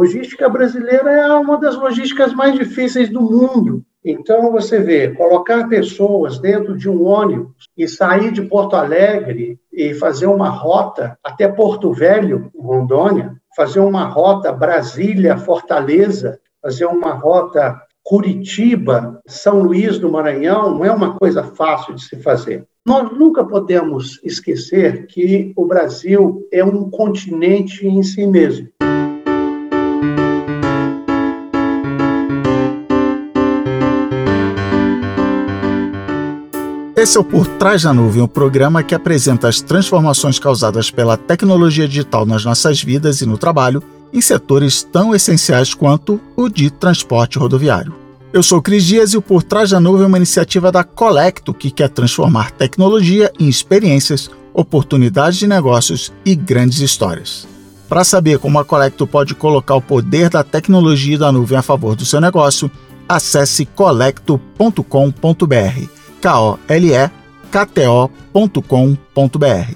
logística brasileira é uma das logísticas mais difíceis do mundo. Então, você vê, colocar pessoas dentro de um ônibus e sair de Porto Alegre e fazer uma rota até Porto Velho, Rondônia, fazer uma rota Brasília-Fortaleza, fazer uma rota Curitiba, São Luís do Maranhão, não é uma coisa fácil de se fazer. Nós nunca podemos esquecer que o Brasil é um continente em si mesmo. Esse é o Por Trás da Nuvem, um programa que apresenta as transformações causadas pela tecnologia digital nas nossas vidas e no trabalho, em setores tão essenciais quanto o de transporte rodoviário. Eu sou Cris Dias e o Por Trás da Nuvem é uma iniciativa da Colecto que quer transformar tecnologia em experiências, oportunidades de negócios e grandes histórias. Para saber como a Colecto pode colocar o poder da tecnologia da nuvem a favor do seu negócio, acesse colecto.com.br K-O-L-E-K-T-O.com.br.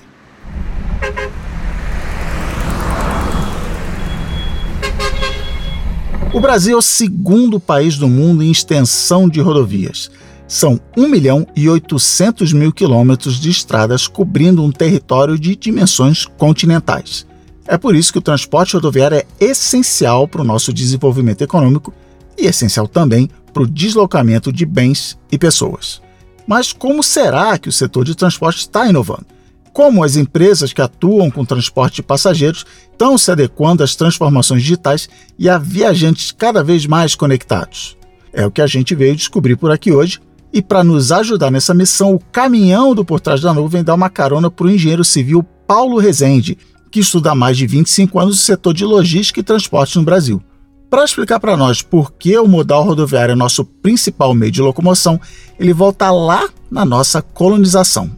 O Brasil é o segundo país do mundo em extensão de rodovias. São 1 milhão e 800 mil quilômetros de estradas cobrindo um território de dimensões continentais. É por isso que o transporte rodoviário é essencial para o nosso desenvolvimento econômico e essencial também para o deslocamento de bens e pessoas. Mas como será que o setor de transporte está inovando? Como as empresas que atuam com transporte de passageiros estão se adequando às transformações digitais e a viajantes cada vez mais conectados? É o que a gente veio descobrir por aqui hoje. E para nos ajudar nessa missão, o caminhão do Por Trás da Nuvem dá uma carona para o engenheiro civil Paulo Rezende, que estuda há mais de 25 anos o setor de logística e transporte no Brasil. Para explicar para nós por que o modal rodoviário é nosso principal meio de locomoção, ele volta lá na nossa colonização.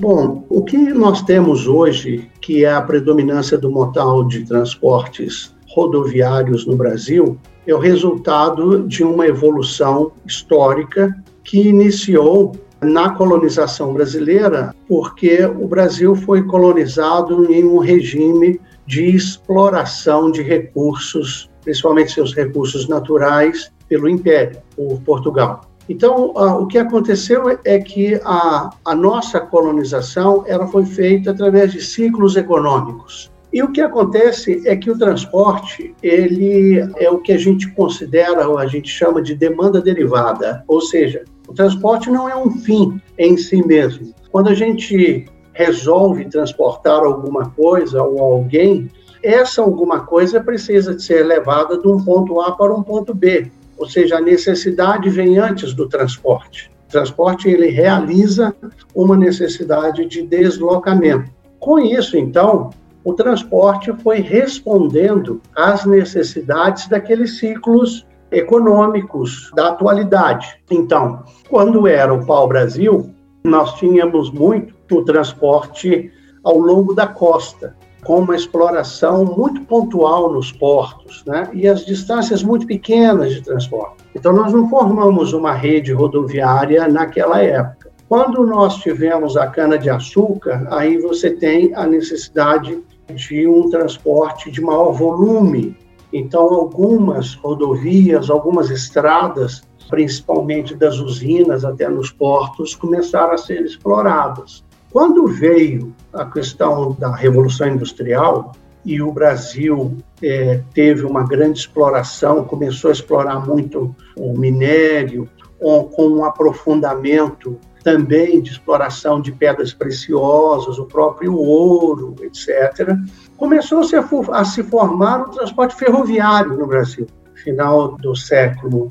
Bom, o que nós temos hoje, que é a predominância do modal de transportes rodoviários no Brasil, é o resultado de uma evolução histórica que iniciou na colonização brasileira, porque o Brasil foi colonizado em um regime de exploração de recursos principalmente seus recursos naturais, pelo Império, por Portugal. Então, o que aconteceu é que a, a nossa colonização ela foi feita através de ciclos econômicos. E o que acontece é que o transporte, ele é o que a gente considera, ou a gente chama de demanda derivada, ou seja, o transporte não é um fim em si mesmo. Quando a gente resolve transportar alguma coisa ou alguém, essa alguma coisa precisa ser levada de um ponto A para um ponto B, ou seja, a necessidade vem antes do transporte. O transporte ele realiza uma necessidade de deslocamento. Com isso, então, o transporte foi respondendo às necessidades daqueles ciclos econômicos da atualidade. Então, quando era o pau-brasil, nós tínhamos muito o transporte ao longo da costa com uma exploração muito pontual nos portos, né? e as distâncias muito pequenas de transporte. Então, nós não formamos uma rede rodoviária naquela época. Quando nós tivemos a cana-de-açúcar, aí você tem a necessidade de um transporte de maior volume. Então, algumas rodovias, algumas estradas, principalmente das usinas até nos portos, começaram a ser exploradas. Quando veio a questão da Revolução Industrial e o Brasil é, teve uma grande exploração, começou a explorar muito o minério, com um aprofundamento também de exploração de pedras preciosas, o próprio ouro, etc., começou-se a, a, se formar o transporte ferroviário no Brasil, final do século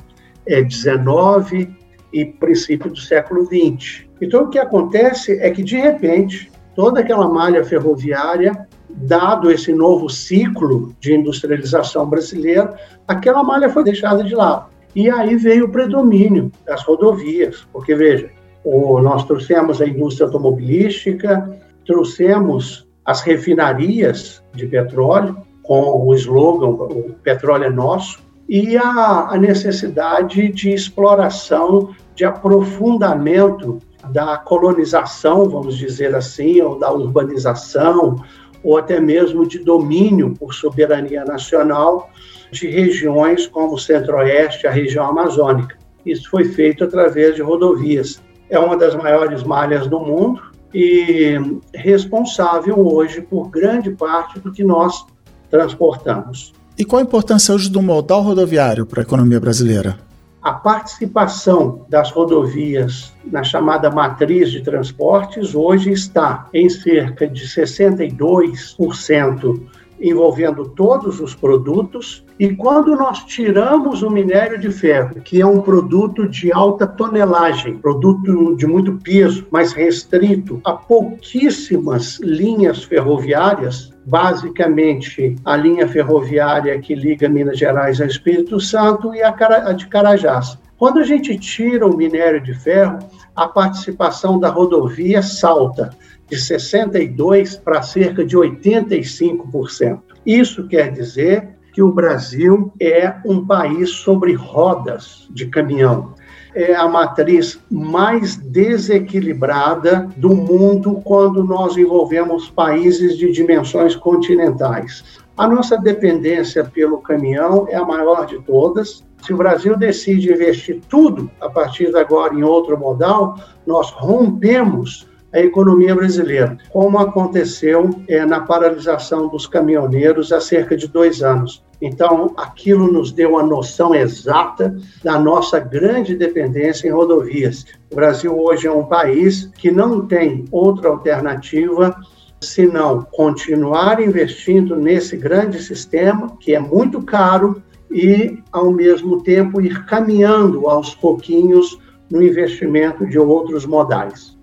XIX é, e princípio do século XX. Então, o que acontece é que, de repente, toda aquela malha ferroviária, dado esse novo ciclo de industrialização brasileira, aquela malha foi deixada de lado. E aí veio o predomínio das rodovias, porque, veja, o, nós trouxemos a indústria automobilística, trouxemos as refinarias de petróleo, com o slogan o petróleo é nosso, e a, a necessidade de exploração, de aprofundamento da colonização, vamos dizer assim, ou da urbanização, ou até mesmo de domínio por soberania nacional de regiões como o Centro-Oeste, a região amazônica. Isso foi feito através de rodovias. É uma das maiores malhas do mundo e responsável hoje por grande parte do que nós transportamos. E qual a importância hoje do modal rodoviário para a economia brasileira? A participação das rodovias na chamada matriz de transportes hoje está em cerca de 62% envolvendo todos os produtos. E quando nós tiramos o minério de ferro, que é um produto de alta tonelagem, produto de muito peso, mas restrito a pouquíssimas linhas ferroviárias, basicamente a linha ferroviária que liga Minas Gerais ao Espírito Santo e a de Carajás. Quando a gente tira o minério de ferro, a participação da rodovia salta de 62% para cerca de 85%. Isso quer dizer que o Brasil é um país sobre rodas de caminhão. É a matriz mais desequilibrada do mundo quando nós envolvemos países de dimensões continentais. A nossa dependência pelo caminhão é a maior de todas. Se o Brasil decide investir tudo a partir de agora em outro modal, nós rompemos a economia brasileira, como aconteceu é, na paralisação dos caminhoneiros há cerca de dois anos. Então, aquilo nos deu a noção exata da nossa grande dependência em rodovias. O Brasil hoje é um país que não tem outra alternativa senão continuar investindo nesse grande sistema, que é muito caro, e, ao mesmo tempo, ir caminhando aos pouquinhos no investimento de outros modais.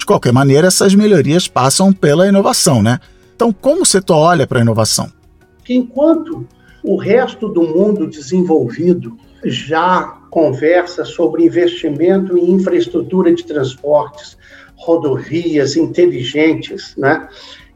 De qualquer maneira, essas melhorias passam pela inovação, né? Então, como o setor olha para a inovação? Enquanto o resto do mundo desenvolvido já conversa sobre investimento em infraestrutura de transportes, rodovias inteligentes, né?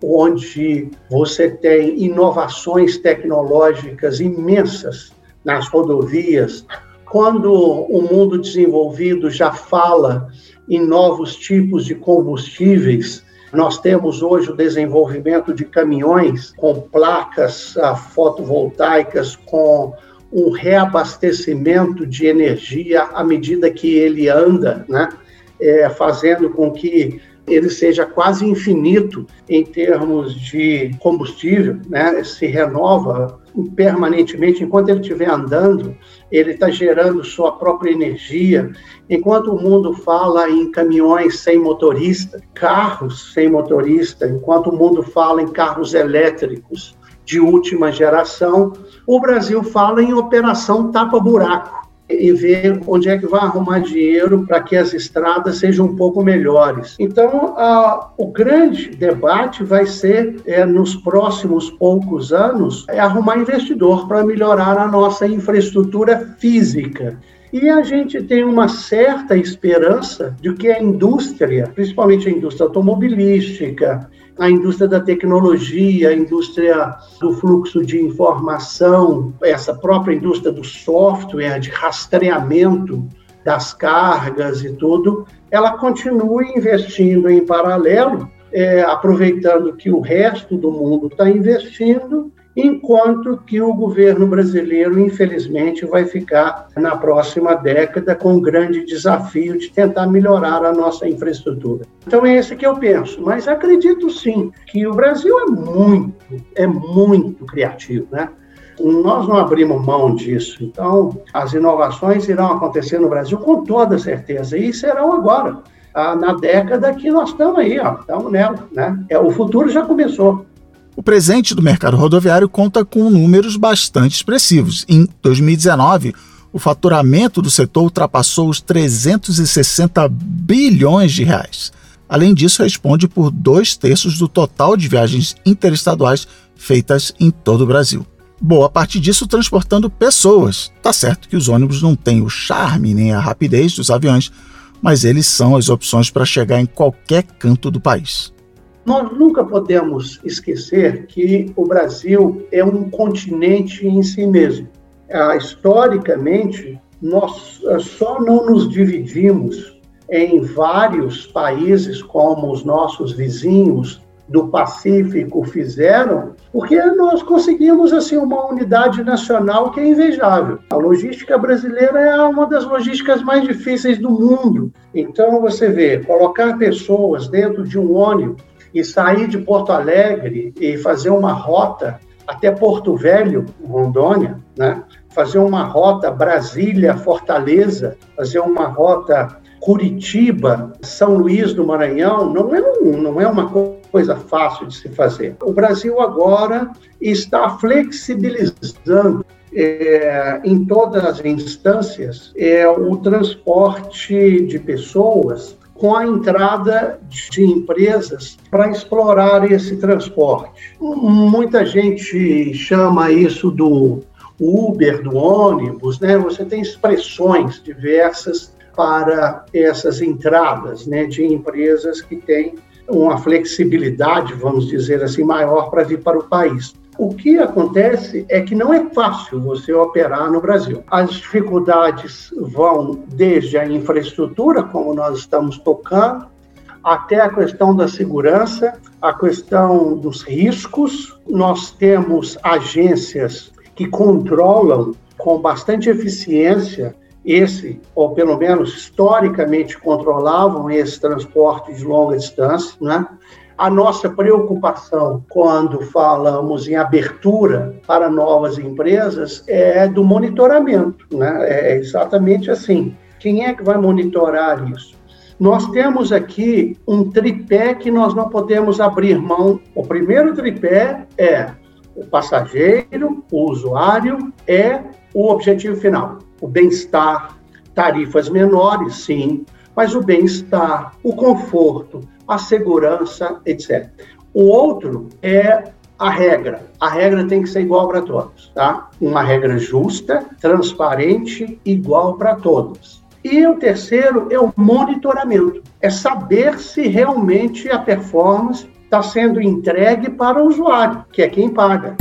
onde você tem inovações tecnológicas imensas nas rodovias. Quando o mundo desenvolvido já fala em novos tipos de combustíveis. Nós temos hoje o desenvolvimento de caminhões com placas ah, fotovoltaicas, com um reabastecimento de energia à medida que ele anda, né? É, fazendo com que ele seja quase infinito em termos de combustível, né? se renova permanentemente, enquanto ele estiver andando, ele está gerando sua própria energia. Enquanto o mundo fala em caminhões sem motorista, carros sem motorista, enquanto o mundo fala em carros elétricos de última geração, o Brasil fala em operação tapa-buraco e ver onde é que vai arrumar dinheiro para que as estradas sejam um pouco melhores. Então, o grande debate vai ser, é, nos próximos poucos anos, é arrumar investidor para melhorar a nossa infraestrutura física. E a gente tem uma certa esperança de que a indústria, principalmente a indústria automobilística, a indústria da tecnologia, a indústria do fluxo de informação, essa própria indústria do software, de rastreamento das cargas e tudo, ela continue investindo em paralelo, é, aproveitando que o resto do mundo está investindo enquanto que o governo brasileiro, infelizmente, vai ficar na próxima década com o grande desafio de tentar melhorar a nossa infraestrutura. Então é esse que eu penso, mas acredito sim que o Brasil é muito, é muito criativo, né? Nós não abrimos mão disso. Então, as inovações irão acontecer no Brasil com toda certeza e serão agora, ah, na década que nós estamos aí, ó, estamos nela, né? É, o futuro já começou. O presente do mercado rodoviário conta com números bastante expressivos. Em 2019, o faturamento do setor ultrapassou os 360 bilhões de reais. Além disso, responde por dois terços do total de viagens interestaduais feitas em todo o Brasil. Boa parte disso transportando pessoas. Tá certo que os ônibus não têm o charme nem a rapidez dos aviões, mas eles são as opções para chegar em qualquer canto do país. Nós nunca podemos esquecer que o Brasil é um continente em si mesmo. Ah, historicamente, nós ah, só não nos dividimos em vários países, como os nossos vizinhos, do Pacífico fizeram, porque nós conseguimos assim uma unidade nacional que é invejável. A logística brasileira é uma das logísticas mais difíceis do mundo. Então você vê, colocar pessoas dentro de um ônibus e sair de Porto Alegre e fazer uma rota até Porto Velho, Rondônia, né? fazer uma rota Brasília-Fortaleza, fazer uma rota Curitiba, São Luís do Maranhão, não é, um, não é uma coisa fácil de se fazer. O Brasil agora está flexibilizando é, em todas as instâncias é, o transporte de pessoas com a entrada de empresas para explorar esse transporte. Muita gente chama isso do Uber, do ônibus, né? Você tem expressões diversas para essas entradas, né, de empresas que têm uma flexibilidade, vamos dizer assim, maior para vir para o país. O que acontece é que não é fácil você operar no Brasil. As dificuldades vão desde a infraestrutura, como nós estamos tocando, até a questão da segurança, a questão dos riscos. Nós temos agências que controlam com bastante eficiência esse, ou pelo menos historicamente controlavam esse transporte de longa distância, né? A nossa preocupação quando falamos em abertura para novas empresas é do monitoramento, né? É exatamente assim. Quem é que vai monitorar isso? Nós temos aqui um tripé que nós não podemos abrir mão. O primeiro tripé é o passageiro, o usuário, é o objetivo final, o bem-estar, tarifas menores, sim, mas o bem-estar, o conforto, a segurança, etc. O outro é a regra. A regra tem que ser igual para todos, tá? Uma regra justa, transparente, igual para todos. E o terceiro é o monitoramento. É saber se realmente a performance está sendo entregue para o usuário, que é quem paga.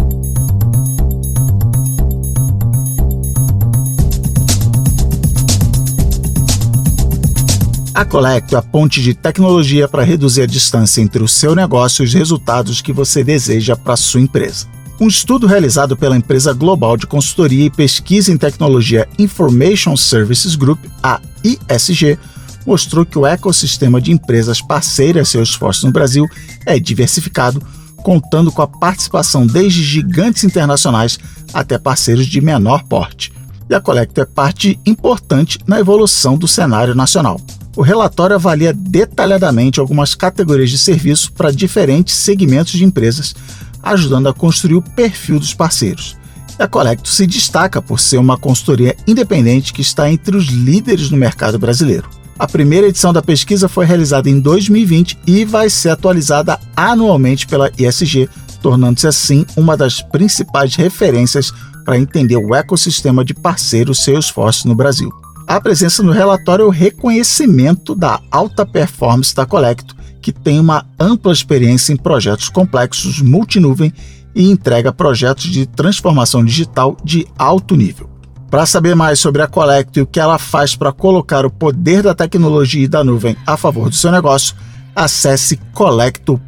A Colecto é a ponte de tecnologia para reduzir a distância entre o seu negócio e os resultados que você deseja para sua empresa. Um estudo realizado pela empresa global de consultoria e pesquisa em tecnologia Information Services Group, a ISG, mostrou que o ecossistema de empresas parceiras Salesforce no Brasil é diversificado, contando com a participação desde gigantes internacionais até parceiros de menor porte. E a Colecto é parte importante na evolução do cenário nacional. O relatório avalia detalhadamente algumas categorias de serviço para diferentes segmentos de empresas, ajudando a construir o perfil dos parceiros. A Colecto se destaca por ser uma consultoria independente que está entre os líderes no mercado brasileiro. A primeira edição da pesquisa foi realizada em 2020 e vai ser atualizada anualmente pela ISG, tornando-se assim uma das principais referências para entender o ecossistema de parceiros Salesforce no Brasil. A presença no relatório é o reconhecimento da alta performance da Colecto, que tem uma ampla experiência em projetos complexos multinuvem e entrega projetos de transformação digital de alto nível. Para saber mais sobre a Colecto e o que ela faz para colocar o poder da tecnologia e da nuvem a favor do seu negócio, acesse colecto.com.br.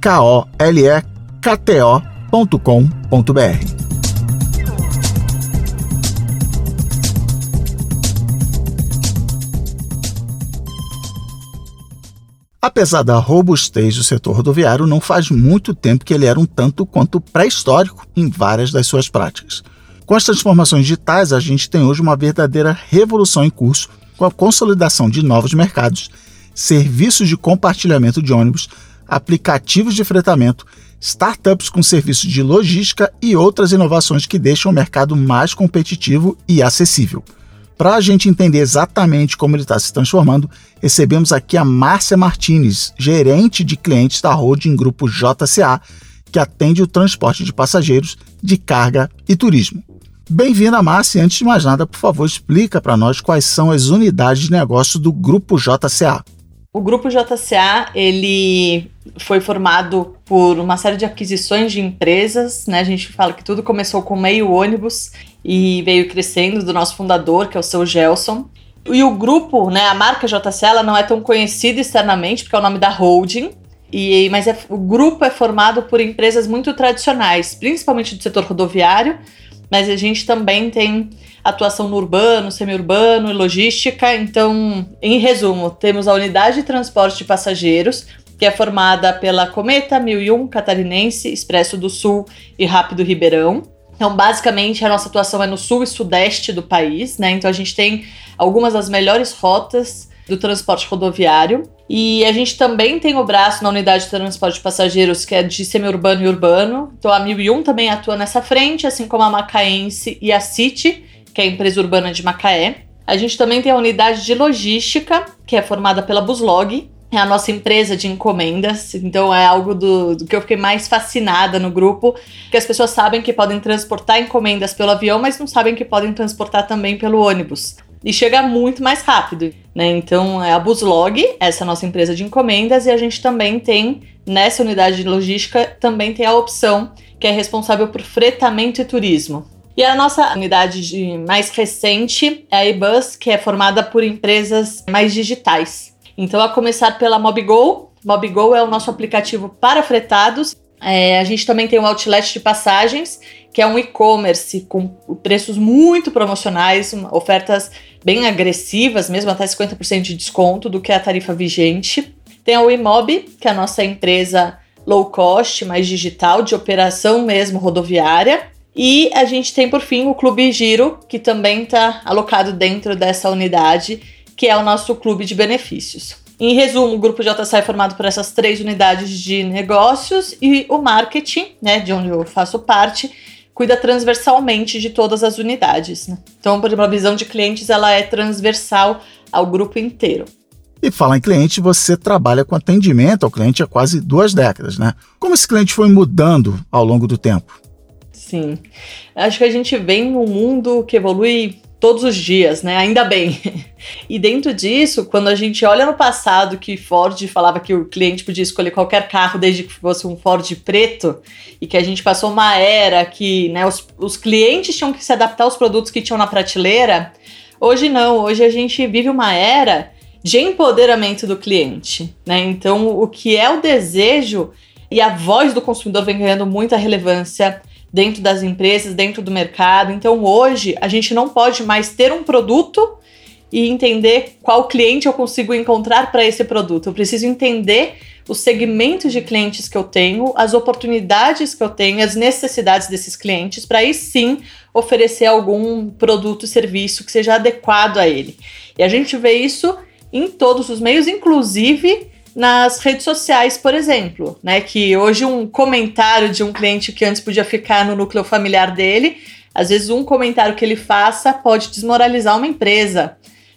K-O-L-E-K-T-O.com.br. Apesar da robustez do setor rodoviário, não faz muito tempo que ele era um tanto quanto pré-histórico em várias das suas práticas. Com as transformações digitais, a gente tem hoje uma verdadeira revolução em curso, com a consolidação de novos mercados, serviços de compartilhamento de ônibus, aplicativos de fretamento, startups com serviços de logística e outras inovações que deixam o mercado mais competitivo e acessível. Para a gente entender exatamente como ele está se transformando, recebemos aqui a Márcia Martinez, gerente de clientes da holding Grupo JCA, que atende o transporte de passageiros, de carga e turismo. Bem-vinda, Márcia. Antes de mais nada, por favor, explica para nós quais são as unidades de negócio do Grupo JCA. O Grupo JCA ele foi formado por uma série de aquisições de empresas. Né? A gente fala que tudo começou com meio ônibus e veio crescendo do nosso fundador, que é o seu Gelson. E o grupo, né, a marca JCA, ela não é tão conhecida externamente, porque é o nome da holding, E, mas é, o grupo é formado por empresas muito tradicionais, principalmente do setor rodoviário, mas a gente também tem atuação no urbano, semiurbano e logística. Então, em resumo, temos a unidade de transporte de passageiros, que é formada pela Cometa 1001 Catarinense, Expresso do Sul e Rápido Ribeirão. Então, basicamente, a nossa atuação é no sul e sudeste do país, né? Então, a gente tem algumas das melhores rotas do transporte rodoviário. E a gente também tem o braço na unidade de transporte de passageiros, que é de semiurbano e urbano. Então, a 1001 também atua nessa frente, assim como a Macaense e a City, que é a empresa urbana de Macaé. A gente também tem a unidade de logística, que é formada pela Buslog, é a nossa empresa de encomendas, então é algo do, do, que eu fiquei mais fascinada no grupo, que as pessoas sabem que podem transportar encomendas pelo avião, mas não sabem que podem transportar também pelo ônibus. E chega muito mais rápido, né? Então é a Buslog, essa é nossa empresa de encomendas, e a gente também tem, nessa unidade de logística, também tem a opção que é responsável por fretamento e turismo. E a nossa unidade de mais recente é a eBus, que é formada por empresas mais digitais. Então, a começar pela MobGo. MobGo é o nosso aplicativo para fretados. É, a gente também tem o Outlet de Passagens, que é um e-commerce com preços muito promocionais, ofertas bem agressivas, mesmo até 50% de desconto do que a tarifa vigente. Tem a Imob, que é a nossa empresa low cost, mais digital, de operação mesmo rodoviária. E a gente tem, por fim, o Clube Giro, que também está alocado dentro dessa unidade que é o nosso clube de benefícios. Em resumo, o grupo JSA é formado por essas três unidades de negócios e o marketing, né, de onde eu faço parte, cuida transversalmente de todas as unidades. Né? Então, por exemplo, a visão de clientes ela é transversal ao grupo inteiro. E falar em cliente, você trabalha com atendimento ao cliente há quase duas décadas, né? Como esse cliente foi mudando ao longo do tempo? Sim. Acho que a gente vem num mundo que evolui todos os dias, né? Ainda bem. E dentro disso, quando a gente olha no passado que Ford falava que o cliente podia escolher qualquer carro desde que fosse um Ford preto, e que a gente passou uma era que né, os, os clientes tinham que se adaptar aos produtos que tinham na prateleira, hoje não. Hoje a gente vive uma era de empoderamento do cliente, né? Então, o que é o desejo e a voz do consumidor vem ganhando muita relevância dentro das empresas, dentro do mercado. Então hoje a gente não pode mais ter um produto e entender qual cliente eu consigo encontrar para esse produto. Eu preciso entender os segmentos de clientes que eu tenho, as oportunidades que eu tenho, as necessidades desses clientes, para aí sim oferecer algum produto e serviço que seja adequado a ele. E a gente vê isso em todos os meios, inclusive nas redes sociais, por exemplo, né? Que hoje um comentário de um cliente que antes podia ficar no núcleo familiar dele, às vezes um comentário que ele faça pode desmoralizar uma empresa.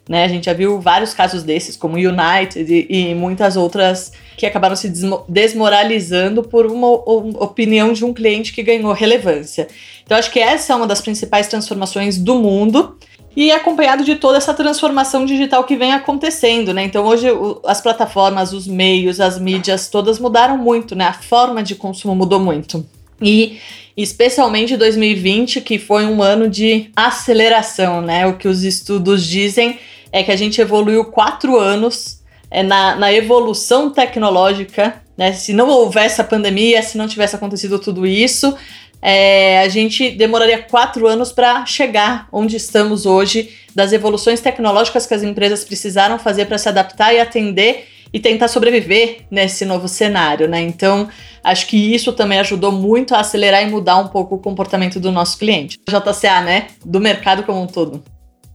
Né, a gente já viu vários casos desses, como United e, e muitas outras que acabaram se desmoralizando por uma opinião de um cliente que ganhou relevância. Então, acho que essa é uma das principais transformações do mundo e acompanhado de toda essa transformação digital que vem acontecendo, né? Então hoje as plataformas, os meios, as mídias todas mudaram muito, né? A forma de consumo mudou muito. E especialmente 2020, que foi um ano de aceleração, né? O que os estudos dizem é que a gente evoluiu quatro anos é, na, na evolução tecnológica, né? Se não houvesse a pandemia, se não tivesse acontecido tudo isso, é, a gente demoraria quatro anos para chegar onde estamos hoje, das evoluções tecnológicas que as empresas precisaram fazer para se adaptar e atender e tentar sobreviver nesse novo cenário, né? Então, acho que isso também ajudou muito a acelerar e mudar um pouco o comportamento do nosso cliente. JCA, né? Do mercado como um todo.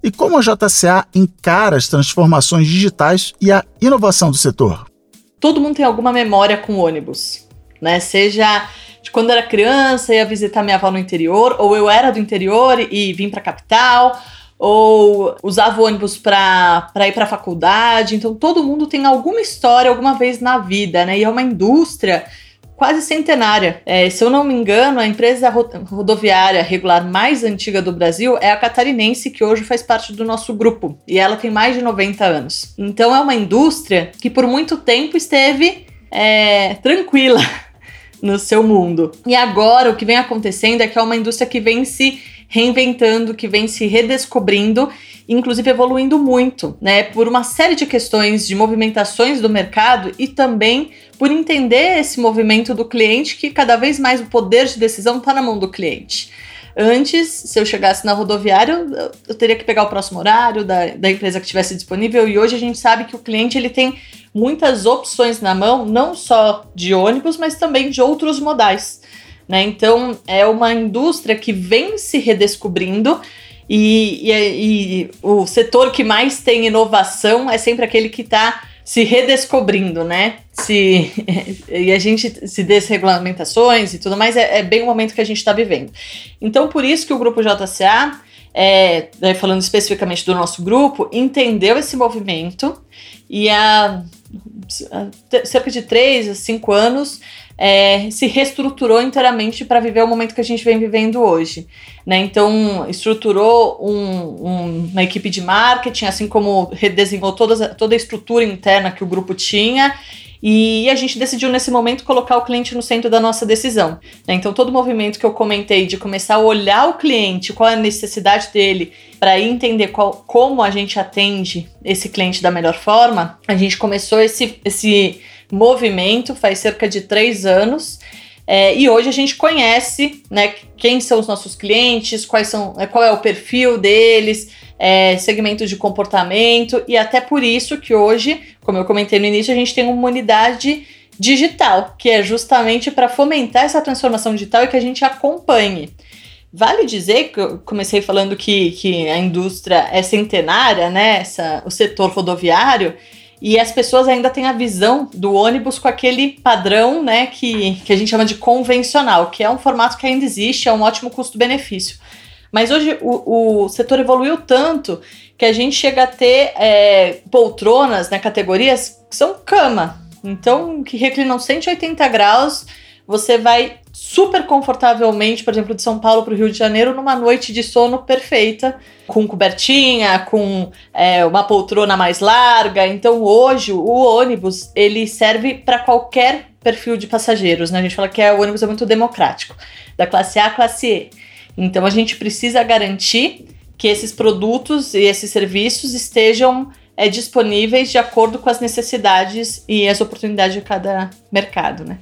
E como a JCA encara as transformações digitais e a inovação do setor? Todo mundo tem alguma memória com ônibus, né? Seja de quando era criança, ia visitar minha avó no interior, ou eu era do interior e vim para a capital, ou usava o ônibus para ir para a faculdade. Então, todo mundo tem alguma história alguma vez na vida, né? E é uma indústria quase centenária. É, se eu não me engano, a empresa rodoviária regular mais antiga do Brasil é a catarinense, que hoje faz parte do nosso grupo. E ela tem mais de 90 anos. Então, é uma indústria que por muito tempo esteve é, tranquila no seu mundo. E agora o que vem acontecendo é que é uma indústria que vem se reinventando, que vem se redescobrindo inclusive evoluindo muito, né? Por uma série de questões de movimentações do mercado e também por entender esse movimento do cliente, que cada vez mais o poder de decisão está na mão do cliente. Antes, se eu chegasse na rodoviária, eu, teria que pegar o próximo horário da, da empresa que estivesse disponível. E hoje a gente sabe que o cliente ele tem muitas opções na mão, não só de ônibus, mas também de outros modais. Né? Então, é uma indústria que vem se redescobrindo. E, e, e o setor que mais tem inovação é sempre aquele que está se redescobrindo, né? Se, e a gente se desregulamentações e tudo mais, é, é bem o momento que a gente está vivendo. Então, por isso que o grupo JCA, é, né, falando especificamente do nosso grupo, entendeu esse movimento e há, há cerca de três a cinco anos é, se reestruturou inteiramente para viver o momento que a gente vem vivendo hoje. Né? Então, estruturou um, um, uma equipe de marketing, assim como redesenhou toda, toda a estrutura interna que o grupo tinha. E a gente decidiu nesse momento colocar o cliente no centro da nossa decisão. Né? Então, todo o movimento que eu comentei de começar a olhar o cliente, qual é a necessidade dele, para entender qual, como a gente atende esse cliente da melhor forma, a gente começou esse, esse movimento faz cerca de três anos. É, e hoje a gente conhece né, quem são os nossos clientes, quais são, é, qual é o perfil deles, é, segmentos de comportamento, e até por isso que hoje, como eu comentei no início, a gente tem uma unidade digital, que é justamente para fomentar essa transformação digital e que a gente acompanhe. Vale dizer que eu comecei falando que, que a indústria é centenária, né? Essa, o setor rodoviário, e as pessoas ainda têm a visão do ônibus com aquele padrão, né, que, que a gente chama de convencional, que é um formato que ainda existe, é um ótimo custo-benefício. Mas hoje o, o setor evoluiu tanto que a gente chega a ter é, poltronas, né, categorias que são cama. Então, que reclinam 180 graus, você vai super confortavelmente, por exemplo, de São Paulo para o Rio de Janeiro, numa noite de sono perfeita, com cobertinha, com é, uma poltrona mais larga. Então, hoje, o ônibus ele serve para qualquer perfil de passageiros. Né? A gente fala que é, o ônibus é muito democrático, da classe A à classe E. Então, a gente precisa garantir que esses produtos e esses serviços estejam é, disponíveis de acordo com as necessidades e as oportunidades de cada mercado, né?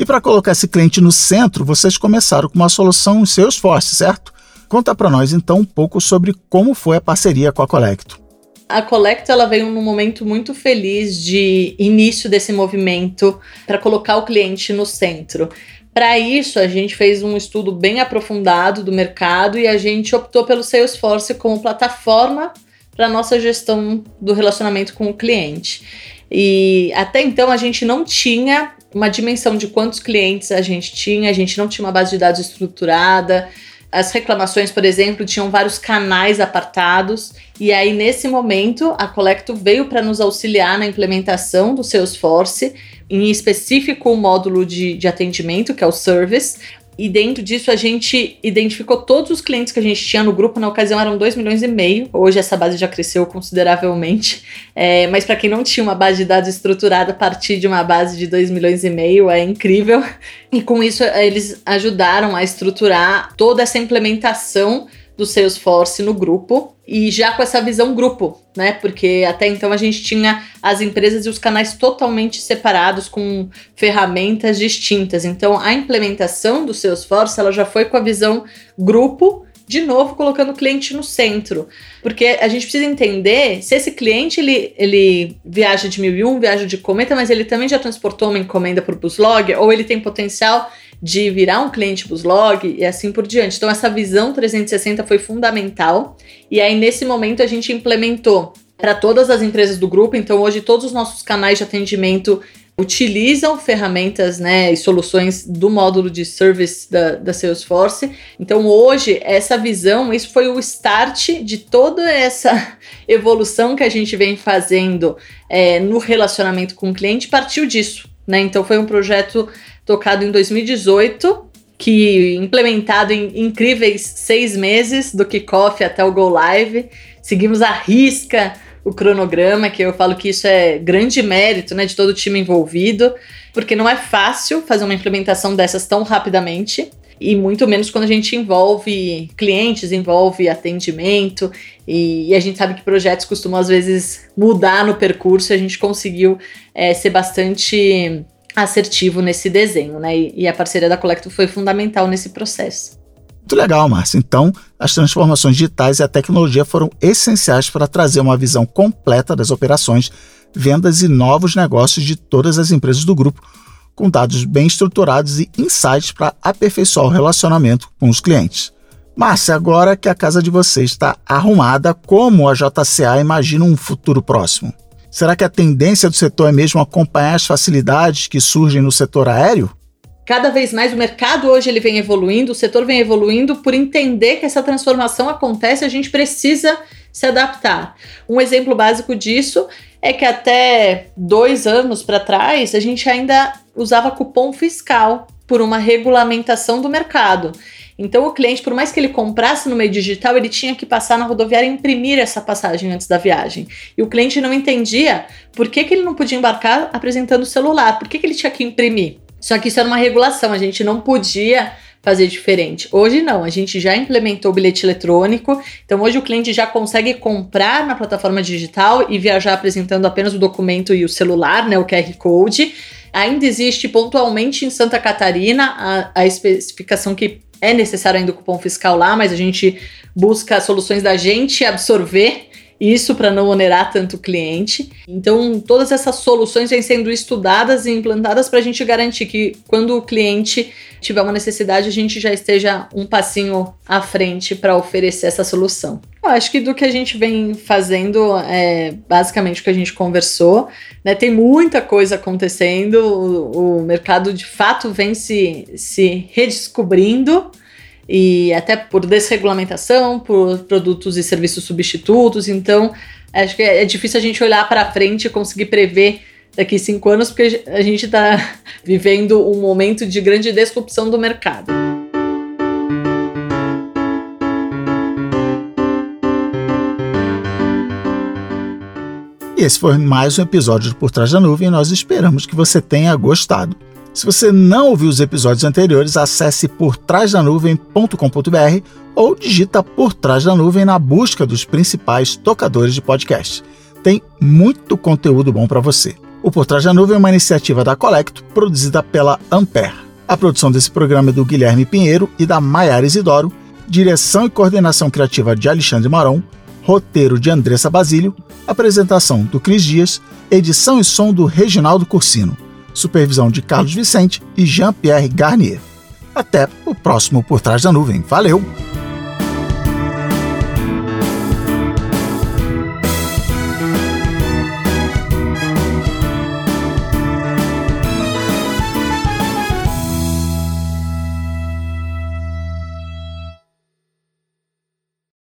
E para colocar esse cliente no centro, vocês começaram com uma solução em Salesforce, certo? Conta para nós então um pouco sobre como foi a parceria com a Colecto. A Colecto ela veio num momento muito feliz de início desse movimento para colocar o cliente no centro. Para isso, a gente fez um estudo bem aprofundado do mercado e a gente optou pelo Salesforce como plataforma para nossa gestão do relacionamento com o cliente. E até então a gente não tinha uma dimensão de quantos clientes a gente tinha, a gente não tinha uma base de dados estruturada. As reclamações, por exemplo, tinham vários canais apartados, e aí nesse momento a Colecto veio para nos auxiliar na implementação do Salesforce, em específico o módulo de, de atendimento, que é o Service, e dentro disso a gente identificou todos os clientes que a gente tinha no grupo. Na ocasião eram 2 milhões e meio. Hoje essa base já cresceu consideravelmente. É, mas para quem não tinha uma base de dados estruturada a partir de uma base de 2 milhões e meio, é incrível. E com isso eles ajudaram a estruturar toda essa implementação do Salesforce no grupo e já com essa visão grupo, né? Porque até então a gente tinha as empresas e os canais totalmente separados com ferramentas distintas. Então a implementação do Salesforce ela já foi com a visão grupo de novo colocando o cliente no centro. Porque a gente precisa entender se esse cliente ele, ele viaja de 1001, viaja de cometa, mas ele também já transportou uma encomenda por Buslog, ou ele tem potencial de virar um cliente Buslog e assim por diante. Então, essa visão 360 foi fundamental. E aí, nesse momento, a gente implementou para todas as empresas do grupo. Então, hoje, todos os nossos canais de atendimento utilizam ferramentas né, e soluções do módulo de service da, da Salesforce. Então, hoje, essa visão, isso foi o start de toda essa evolução que a gente vem fazendo é, no relacionamento com o cliente, partiu disso. Né? Então, foi um projeto tocado em 2018, que implementado em incríveis seis meses, do kickoff até o go live. Seguimos a risca o cronograma, que eu falo que isso é grande mérito né, de todo o time envolvido, porque não é fácil fazer uma implementação dessas tão rapidamente. e muito menos quando a gente envolve clientes, envolve atendimento, e, e a gente sabe que projetos costumam às vezes mudar no percurso, a gente conseguiu é, ser bastante assertivo nesse desenho, né? E, e a parceria da Colecto foi fundamental nesse processo. Muito legal, Márcia. Então, as transformações digitais e a tecnologia foram essenciais para trazer uma visão completa das operações, vendas e novos negócios de todas as empresas do grupo, com dados bem estruturados e insights para aperfeiçoar o relacionamento com os clientes. Márcia, agora que a casa de vocês está arrumada, como a JCA imagina um futuro próximo? Será que a tendência do setor é mesmo acompanhar as facilidades que surgem no setor aéreo? cada vez mais o mercado hoje ele vem evoluindo, o setor vem evoluindo por entender que essa transformação acontece, a gente precisa se adaptar. Um exemplo básico disso é que até dois anos para trás a gente ainda usava cupom fiscal por uma regulamentação do mercado. Então, o cliente, por mais que ele comprasse no meio digital, ele tinha que passar na rodoviária e imprimir essa passagem antes da viagem. E o cliente não entendia por que, que ele não podia embarcar apresentando o celular, por que, que ele tinha que imprimir. Só que isso era uma regulação, a gente não podia fazer diferente. Hoje não, a gente já implementou o bilhete eletrônico, então hoje o cliente já consegue comprar na plataforma digital e viajar apresentando apenas o documento e o celular, né, o QR Code. Ainda existe pontualmente em Santa Catarina a, a especificação que é necessário ainda o cupom fiscal lá, mas a gente busca soluções da gente absorver isso para não onerar tanto o cliente. Então, todas essas soluções vêm sendo estudadas e implantadas para a gente garantir que quando o cliente tiver uma necessidade, a gente já esteja um passinho à frente para oferecer essa solução. Eu acho que do que a gente vem fazendo é basicamente o que a gente conversou. Né? Tem muita coisa acontecendo, o, o mercado de fato vem se, se redescobrindo e até por desregulamentação, por produtos e serviços substitutos. Então, acho que é, difícil a gente olhar para frente e conseguir prever daqui cinco anos, porque a gente está vivendo um momento de grande disrupção do mercado. Esse foi mais um episódio do Por Trás da Nuvem e nós esperamos que você tenha gostado. Se você não ouviu os episódios anteriores, acesse portrasdanuvem.com.br ou digita Por Trás da Nuvem na busca dos principais tocadores de podcast. Tem muito conteúdo bom para você. O Por Trás da Nuvem é uma iniciativa da Colecto, produzida pela Ampere. A produção desse programa é do Guilherme Pinheiro e da Maiara Isidoro, direção e coordenação criativa de Alexandre Maron, roteiro de Andressa Basílio, apresentação do Cris Dias, edição e som do Reginaldo Cursino supervisão de Carlos Vicente e Jean-Pierre Garnier. Até o próximo Por Trás da Nuvem. Valeu!